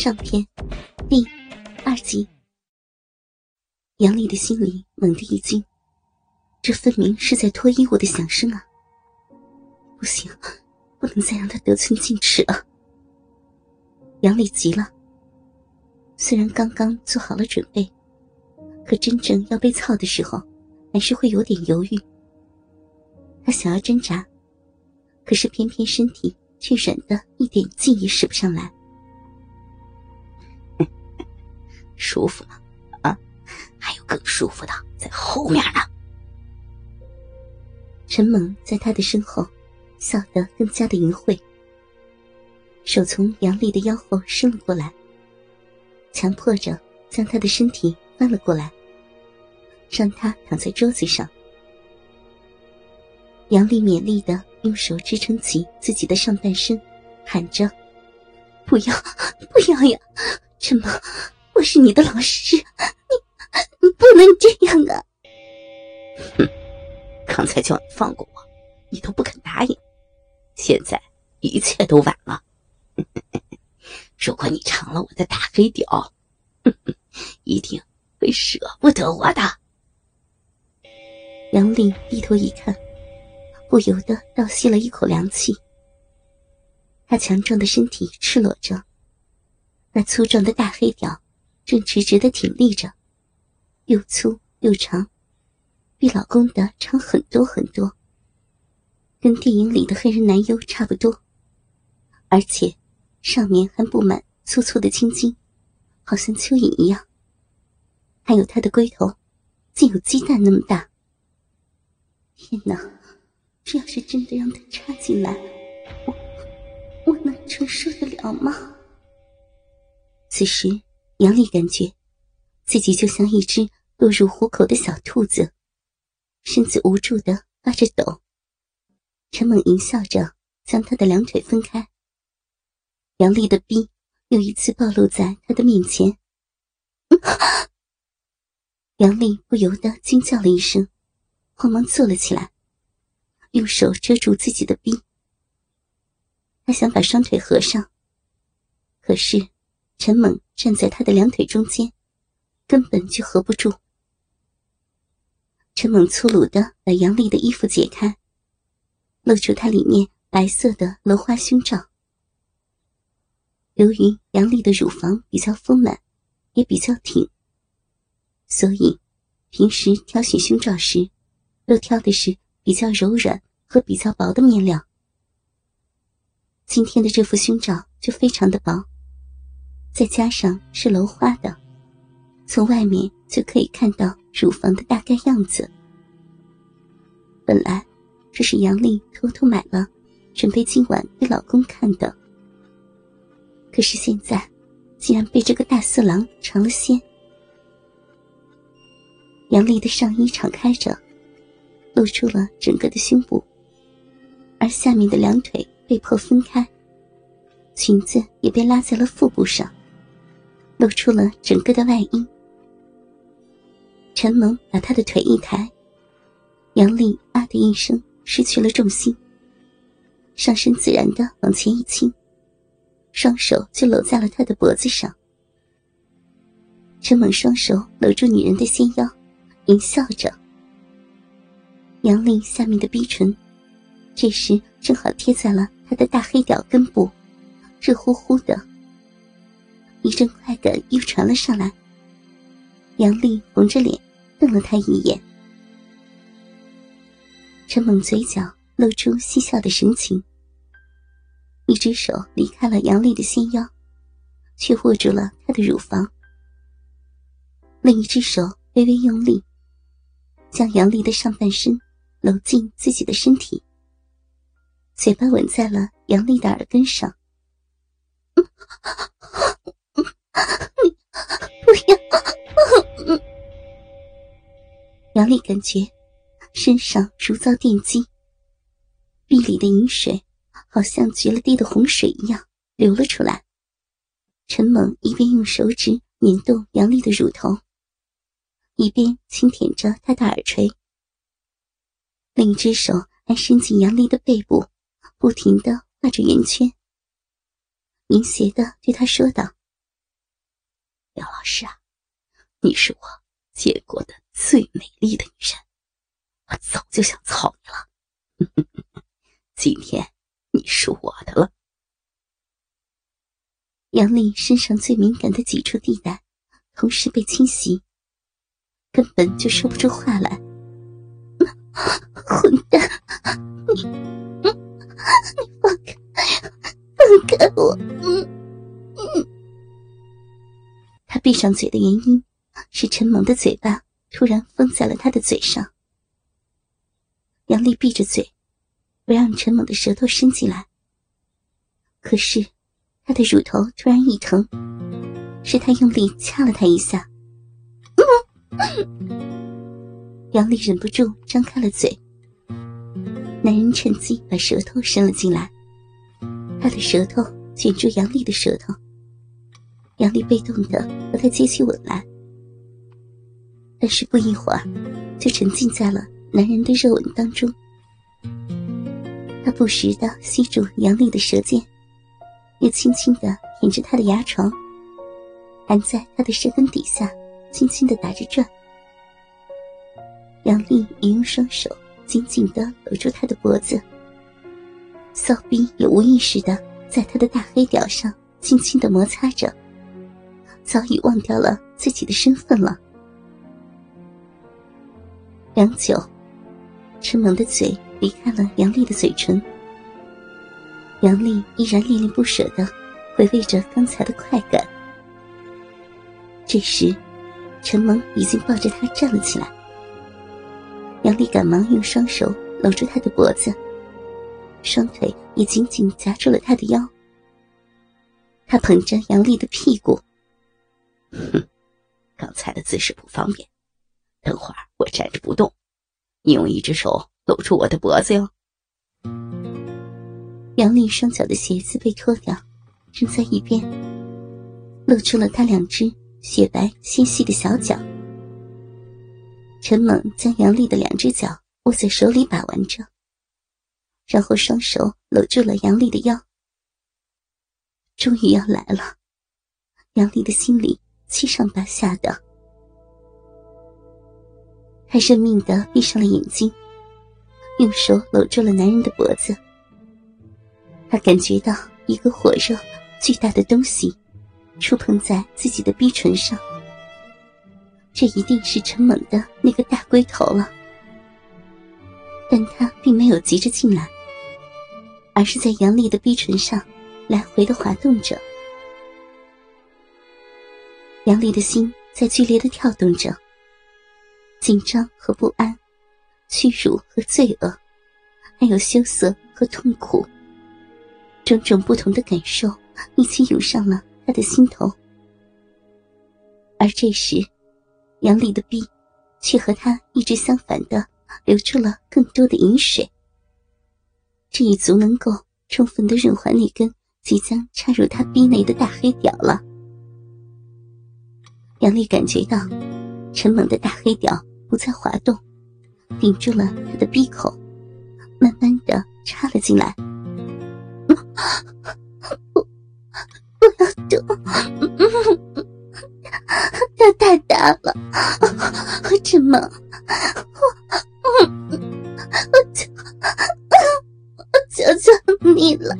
上篇第二集。杨丽的心里猛地一惊，这分明是在脱衣舞的响声啊！不行，不能再让他得寸进尺了。杨丽急了，虽然刚刚做好了准备，可真正要被操的时候，还是会有点犹豫。他想要挣扎，可是偏偏身体却软的一点劲也使不上来。舒服吗？啊，还有更舒服的在后面呢。陈猛在他的身后，笑得更加的淫秽，手从杨丽的腰后伸了过来，强迫着将他的身体翻了过来，让他躺在桌子上。杨丽勉力的用手支撑起自己的上半身，喊着：“不要，不要呀，陈猛！”我是你的老师，你你不能这样啊！哼，刚才叫你放过我，你都不肯答应，现在一切都晚了。如果你尝了我的大黑屌，一定会舍不得我的。杨丽低头一看，不由得倒吸了一口凉气。他强壮的身体赤裸着，那粗壮的大黑屌。正直直的挺立着，又粗又长，比老公的长很多很多，跟电影里的黑人男优差不多，而且上面还布满粗粗的青筋，好像蚯蚓一样。还有他的龟头，竟有鸡蛋那么大。天哪，这要是真的让他插进来，我我能承受得了吗？此时。杨丽感觉自己就像一只落入虎口的小兔子，身子无助的发着抖。陈猛淫笑着将他的两腿分开，杨丽的逼又一次暴露在他的面前。杨丽不由得惊叫了一声，慌忙坐了起来，用手遮住自己的逼。他想把双腿合上，可是。陈猛站在他的两腿中间，根本就合不住。陈猛粗鲁的把杨丽的衣服解开，露出她里面白色的镂花胸罩。由于杨丽的乳房比较丰满，也比较挺，所以平时挑选胸罩时，都挑的是比较柔软和比较薄的面料。今天的这副胸罩就非常的薄。再加上是镂花的，从外面就可以看到乳房的大概样子。本来这是杨丽偷偷买了，准备今晚给老公看的。可是现在，竟然被这个大色狼尝了鲜。杨丽的上衣敞开着，露出了整个的胸部，而下面的两腿被迫分开，裙子也被拉在了腹部上。露出了整个的外衣。陈蒙把他的腿一抬，杨丽啊的一声失去了重心，上身自然的往前一倾，双手就搂在了他的脖子上。陈猛双手搂住女人的纤腰，淫笑着。杨丽下面的逼唇，这时正好贴在了他的大黑屌根部，热乎乎的。一阵快感又传了上来，杨丽红着脸瞪了他一眼。陈猛嘴角露出嬉笑的神情，一只手离开了杨丽的纤腰，却握住了她的乳房。另一只手微微用力，将杨丽的上半身搂进自己的身体，嘴巴吻在了杨丽的耳根上。你不要！杨丽感觉身上如遭电击，壁里的饮水好像决了堤的洪水一样流了出来。陈猛一边用手指捻动杨丽的乳头，一边轻舔着她的耳垂，另一只手还伸进杨丽的背部，不停的画着圆圈，淫邪的对她说道。杨老师啊，你是我见过的最美丽的女人，我早就想操你了。今天你是我的了。杨丽身上最敏感的几处地带，同时被侵袭，根本就说不出话来。闭上嘴的原因，是陈猛的嘴巴突然封在了他的嘴上。杨丽闭着嘴，不让陈猛的舌头伸进来。可是。他的乳头突然一疼，是他用力掐了他一下。杨丽忍不住张开了嘴，男人趁机把舌头伸了进来，他的舌头卷住杨丽的舌头，杨丽被动的和他接起吻来，但是不一会儿就沉浸在了男人的热吻当中，他不时的吸住杨丽的舌尖。又轻轻的舔着她的牙床，还在她的舌根底下轻轻的打着转。杨丽也用双手紧紧的搂住他的脖子，骚逼也无意识的在他的大黑屌上轻轻的摩擦着，早已忘掉了自己的身份了。良久，陈萌的嘴离开了杨丽的嘴唇。杨丽依然恋恋不舍的回味着刚才的快感。这时，陈萌已经抱着她站了起来。杨丽赶忙用双手搂住他的脖子，双腿也紧紧夹住了他的腰。他捧着杨丽的屁股，哼，刚才的姿势不方便，等会儿我站着不动，你用一只手搂住我的脖子哟。杨丽双脚的鞋子被脱掉，扔在一边，露出了她两只雪白纤细的小脚。陈猛将杨丽的两只脚握在手里把玩着，然后双手搂住了杨丽的腰。终于要来了，杨丽的心里七上八下的，他认命的闭上了眼睛，用手搂住了男人的脖子。他感觉到一个火热、巨大的东西触碰在自己的逼唇上，这一定是陈猛的那个大龟头了。但他并没有急着进来，而是在杨丽的逼唇上来回的滑动着。杨丽的心在剧烈的跳动着，紧张和不安，屈辱和罪恶，还有羞涩和痛苦。种种不同的感受一起涌上了他的心头，而这时，杨丽的臂却和他一直相反的流出了更多的饮水。这已足能够充分的润滑那根即将插入他臂内的大黑屌了。杨丽感觉到陈猛的大黑屌不再滑动，顶住了他的鼻口，慢慢的插了进来。不，不要动！它太大了，陈猛，我，我求，我求求你了！